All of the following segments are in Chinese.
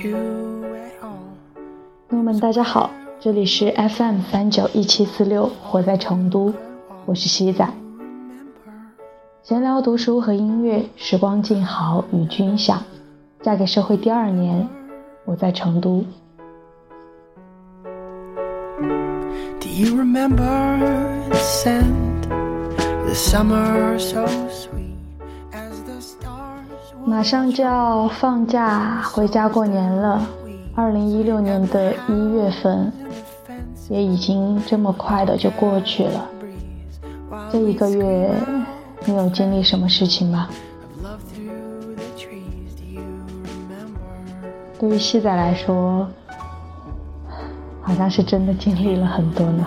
朋友们，大家好，这里是 FM 三九一七四六，活在成都，我是西仔。闲聊、读书和音乐，时光静好，与君享。嫁给社会第二年，我在成都。马上就要放假回家过年了，二零一六年的一月份也已经这么快的就过去了。这一个月，你有经历什么事情吗？对于西仔来说，好像是真的经历了很多呢。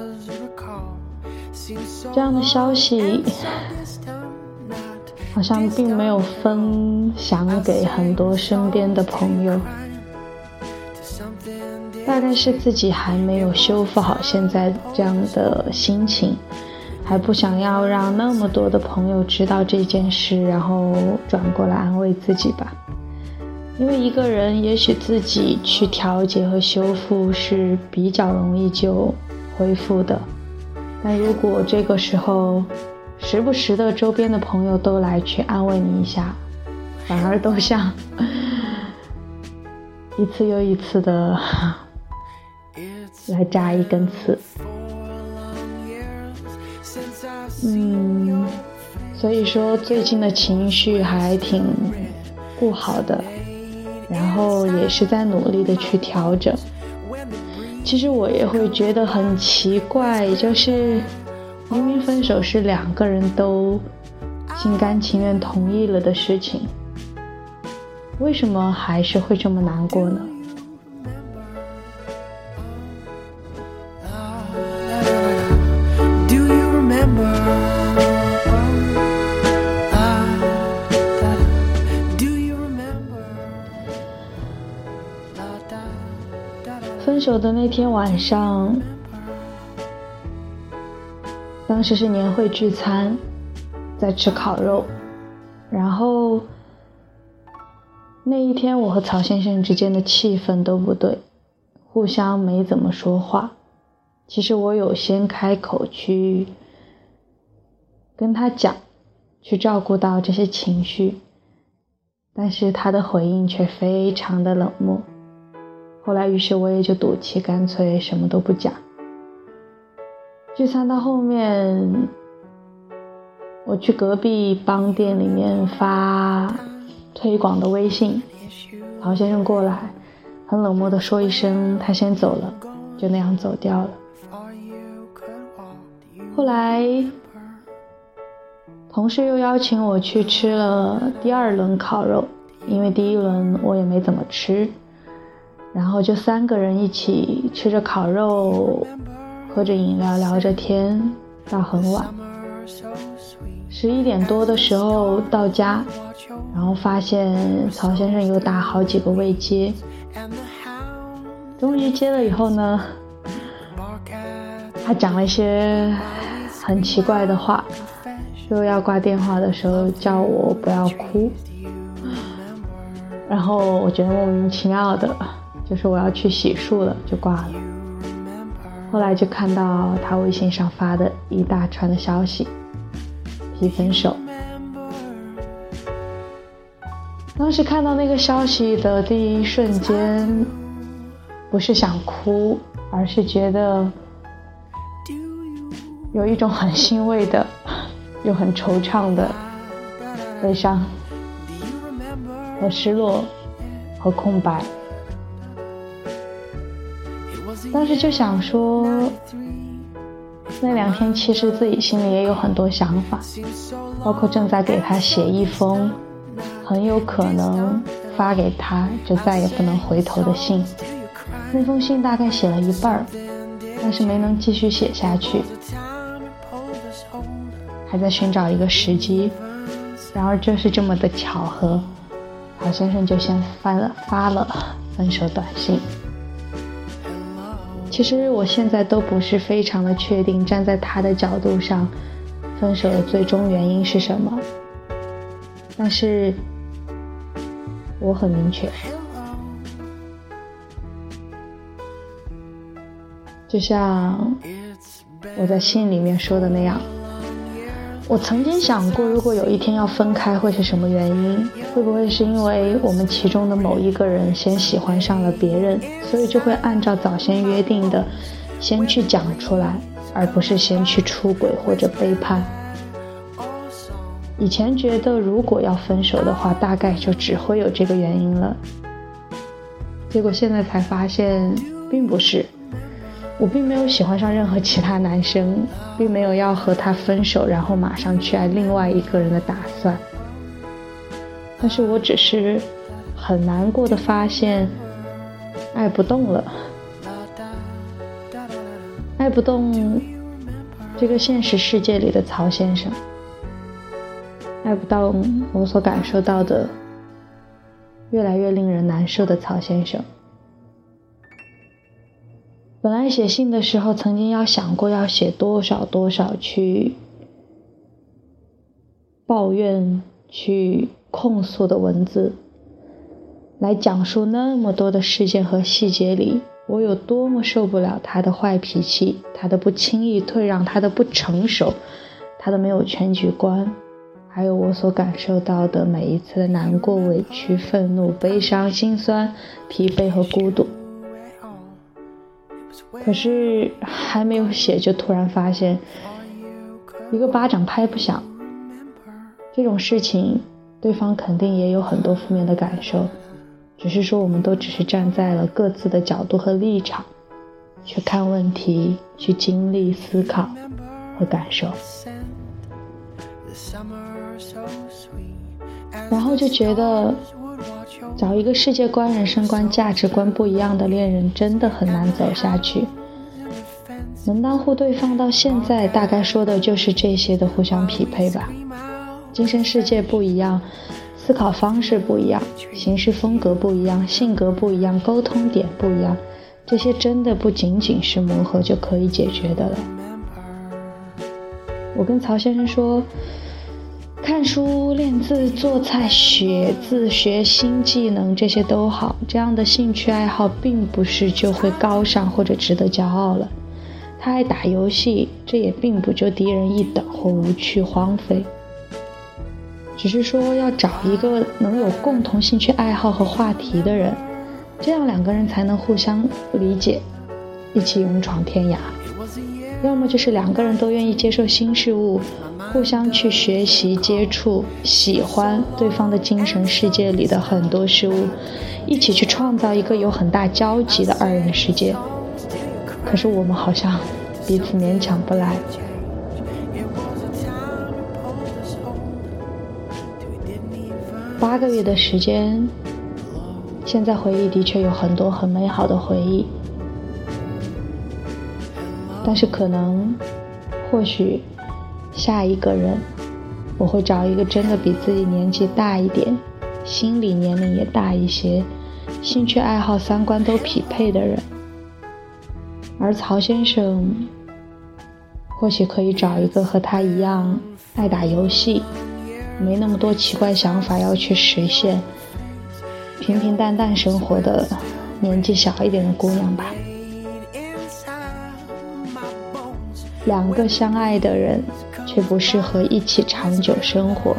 这样的消息。好像并没有分享给很多身边的朋友，大概是自己还没有修复好现在这样的心情，还不想要让那么多的朋友知道这件事，然后转过来安慰自己吧。因为一个人也许自己去调节和修复是比较容易就恢复的，但如果这个时候。时不时的，周边的朋友都来去安慰你一下，反而都像 一次又一次的 来扎一根刺。嗯，所以说最近的情绪还挺不好的，然后也是在努力的去调整。其实我也会觉得很奇怪，就是。明明分手是两个人都心甘情愿同意了的事情，为什么还是会这么难过呢？手的那天晚上。当时是年会聚餐，在吃烤肉，然后那一天我和曹先生之间的气氛都不对，互相没怎么说话。其实我有先开口去跟他讲，去照顾到这些情绪，但是他的回应却非常的冷漠。后来，于是我也就赌气，干脆什么都不讲。聚餐到后面，我去隔壁帮店里面发推广的微信，曹先生过来，很冷漠的说一声他先走了，就那样走掉了。后来，同事又邀请我去吃了第二轮烤肉，因为第一轮我也没怎么吃，然后就三个人一起吃着烤肉。喝着饮料，聊着天，到很晚。十一点多的时候到家，然后发现曹先生又打好几个未接。终于接了以后呢，他讲了一些很奇怪的话，说要挂电话的时候叫我不要哭。然后我觉得莫名其妙的，就是我要去洗漱了，就挂了。后来就看到他微信上发的一大串的消息，提分手。当时看到那个消息的第一瞬间，不是想哭，而是觉得有一种很欣慰的，又很惆怅的悲伤和失落和空白。当时就想说，那两天其实自己心里也有很多想法，包括正在给他写一封很有可能发给他就再也不能回头的信。那封信大概写了一半儿，但是没能继续写下去，还在寻找一个时机。然而就是这么的巧合，曹先生就先发了发了分手短信。其实我现在都不是非常的确定，站在他的角度上，分手的最终原因是什么。但是我很明确，就像我在信里面说的那样。我曾经想过，如果有一天要分开，会是什么原因？会不会是因为我们其中的某一个人先喜欢上了别人，所以就会按照早先约定的，先去讲出来，而不是先去出轨或者背叛？以前觉得，如果要分手的话，大概就只会有这个原因了。结果现在才发现，并不是。我并没有喜欢上任何其他男生，并没有要和他分手，然后马上去爱另外一个人的打算。但是我只是很难过的发现，爱不动了，爱不动这个现实世界里的曹先生，爱不到我所感受到的越来越令人难受的曹先生。本来写信的时候，曾经要想过要写多少多少去抱怨、去控诉的文字，来讲述那么多的事件和细节里，我有多么受不了他的坏脾气，他的不轻易退让，他的不成熟，他的没有全局观，还有我所感受到的每一次的难过、委屈、愤怒、悲伤、心酸、疲惫和孤独。可是还没有写，就突然发现一个巴掌拍不响。这种事情，对方肯定也有很多负面的感受，只是说我们都只是站在了各自的角度和立场去看问题，去经历、思考和感受，然后就觉得。找一个世界观、人生观、价值观不一样的恋人，真的很难走下去。门当户对放到现在，大概说的就是这些的互相匹配吧。精神世界不一样，思考方式不一样，行事风格不一样，性格不一样，沟通点不一样，这些真的不仅仅是磨合就可以解决的了。我跟曹先生说。看书、练字、做菜、写字、学新技能，这些都好。这样的兴趣爱好，并不是就会高尚或者值得骄傲了。他爱打游戏，这也并不就低人一等或无趣荒废。只是说要找一个能有共同兴趣爱好和话题的人，这样两个人才能互相理解，一起勇闯天涯。要么就是两个人都愿意接受新事物。互相去学习、接触、喜欢对方的精神世界里的很多事物，一起去创造一个有很大交集的二人世界。可是我们好像彼此勉强不来。八个月的时间，现在回忆的确有很多很美好的回忆，但是可能，或许。下一个人，我会找一个真的比自己年纪大一点，心理年龄也大一些，兴趣爱好、三观都匹配的人。而曹先生，或许可以找一个和他一样爱打游戏，没那么多奇怪想法要去实现，平平淡淡生活的年纪小一点的姑娘吧。两个相爱的人。却不适合一起长久生活，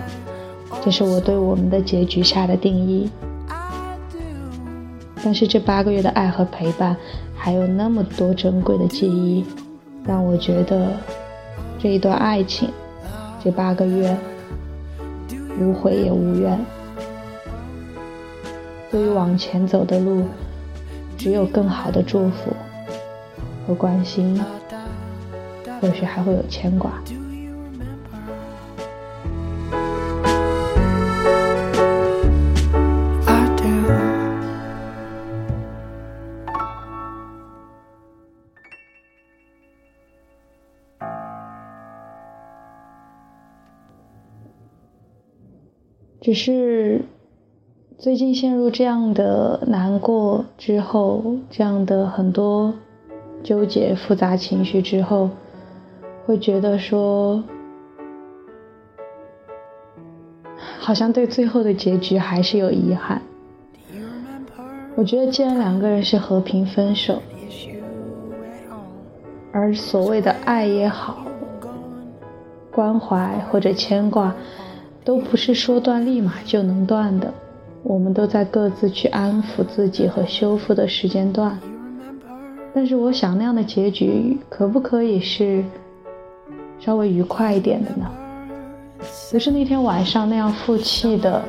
这是我对我们的结局下的定义。但是这八个月的爱和陪伴，还有那么多珍贵的记忆，让我觉得这一段爱情，这八个月无悔也无怨。对于往前走的路，只有更好的祝福和关心，或许还会有牵挂，只是最近陷入这样的难过之后，这样的很多纠结、复杂情绪之后。会觉得说，好像对最后的结局还是有遗憾。我觉得，既然两个人是和平分手，而所谓的爱也好，关怀或者牵挂，都不是说断立马就能断的。我们都在各自去安抚自己和修复的时间段。但是，我想那样的结局，可不可以是稍微愉快一点的呢？不是那天晚上那样负气的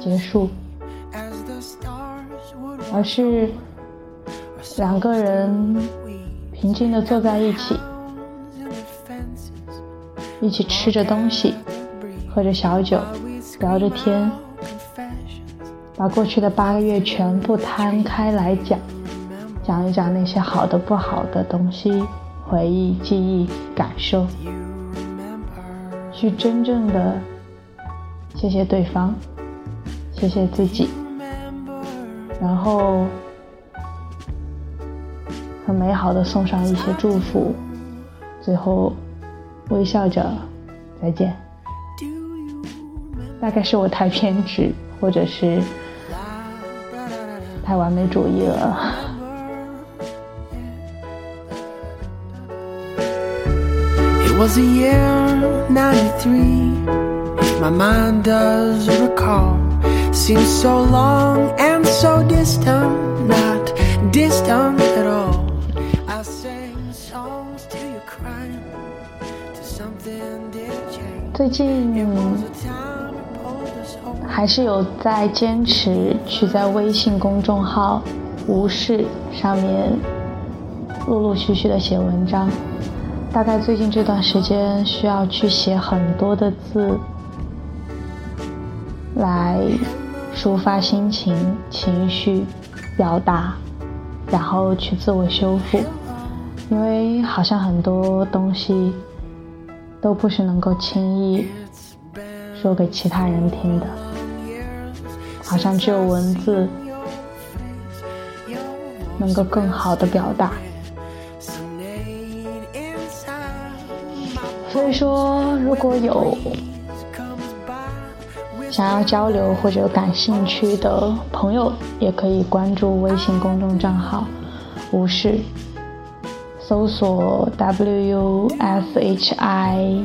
结束。而是两个人平静地坐在一起，一起吃着东西，喝着小酒，聊着天，把过去的八个月全部摊开来讲，讲一讲那些好的、不好的东西、回忆、记忆、感受，去真正的谢谢对方，谢谢自己。然后，很美好的送上一些祝福，最后微笑着再见。大概是我太偏执，或者是太完美主义了。It was a year. 93. My mind does recall. Seems so long and so distant not distant at all i sing songs to you crying to something did change 最近还是有在坚持去在微信公众号无视上面陆陆续续的写文章大概最近这段时间需要去写很多的字来抒发心情、情绪、表达，然后去自我修复，因为好像很多东西都不是能够轻易说给其他人听的，好像只有文字能够更好的表达。所以说，如果有。想要交流或者感兴趣的朋友，也可以关注微信公众账号“无视”，搜索 “w u s h i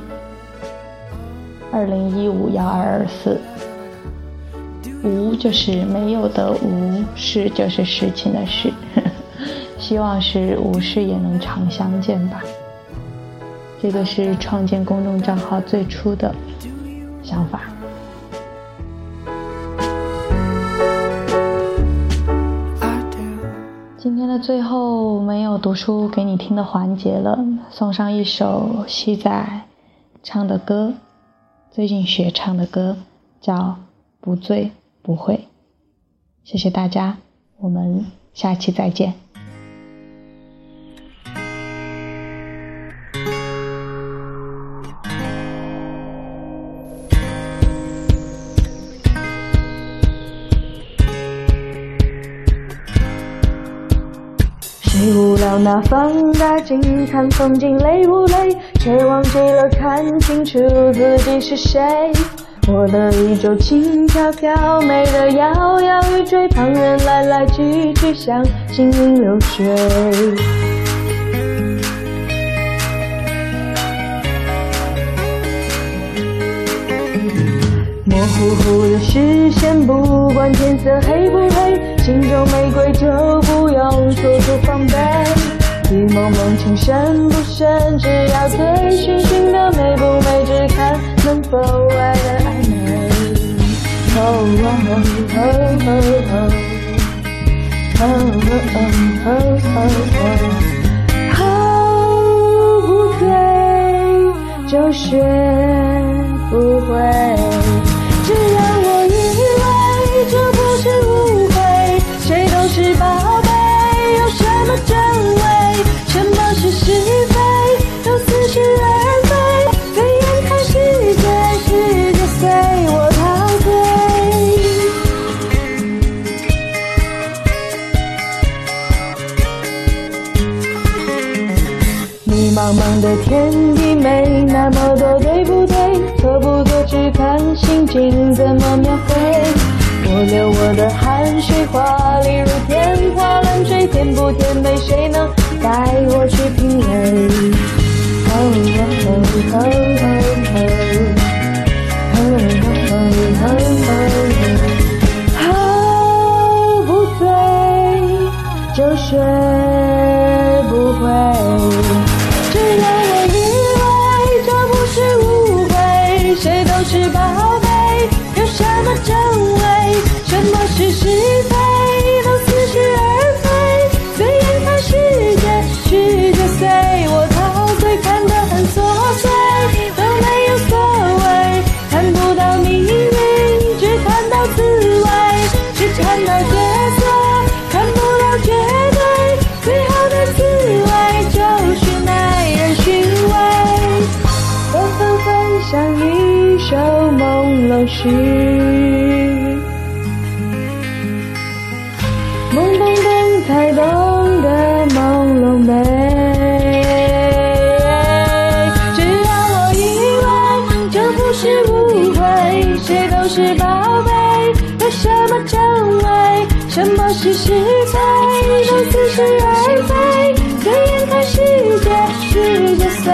二零一五幺二二四”。无就是没有的无，事就是事情的事。希望是无事也能常相见吧。这个是创建公众账号最初的想法。今天的最后没有读书给你听的环节了，送上一首西仔唱的歌，最近学唱的歌，叫《不醉不会》。谢谢大家，我们下期再见。谁无聊拿放大镜看风景累不累？却忘记了看清楚自己是谁。我的宇宙轻飘飘，美得摇摇欲坠，旁人来来去去像行云流水。模糊糊的视线，不管天色黑不黑，心中玫瑰就不用处处防备。雨蒙蒙，情深不深，只要醉醺醺的美不美，只看能否爱的暧昧。哦哦哦哦哦哦哦，不醉就学心怎么描绘？我流我的汗水，华丽如天花乱坠，甜不甜美，谁能带我去品味？哦哦哦哦哦哦，喝不醉就睡是懵懂懂才懂得朦胧美，只要我以为这不是误会，谁都是宝贝，有什么真伪，什么是是非，都似是而非，随眼看世界，世界随，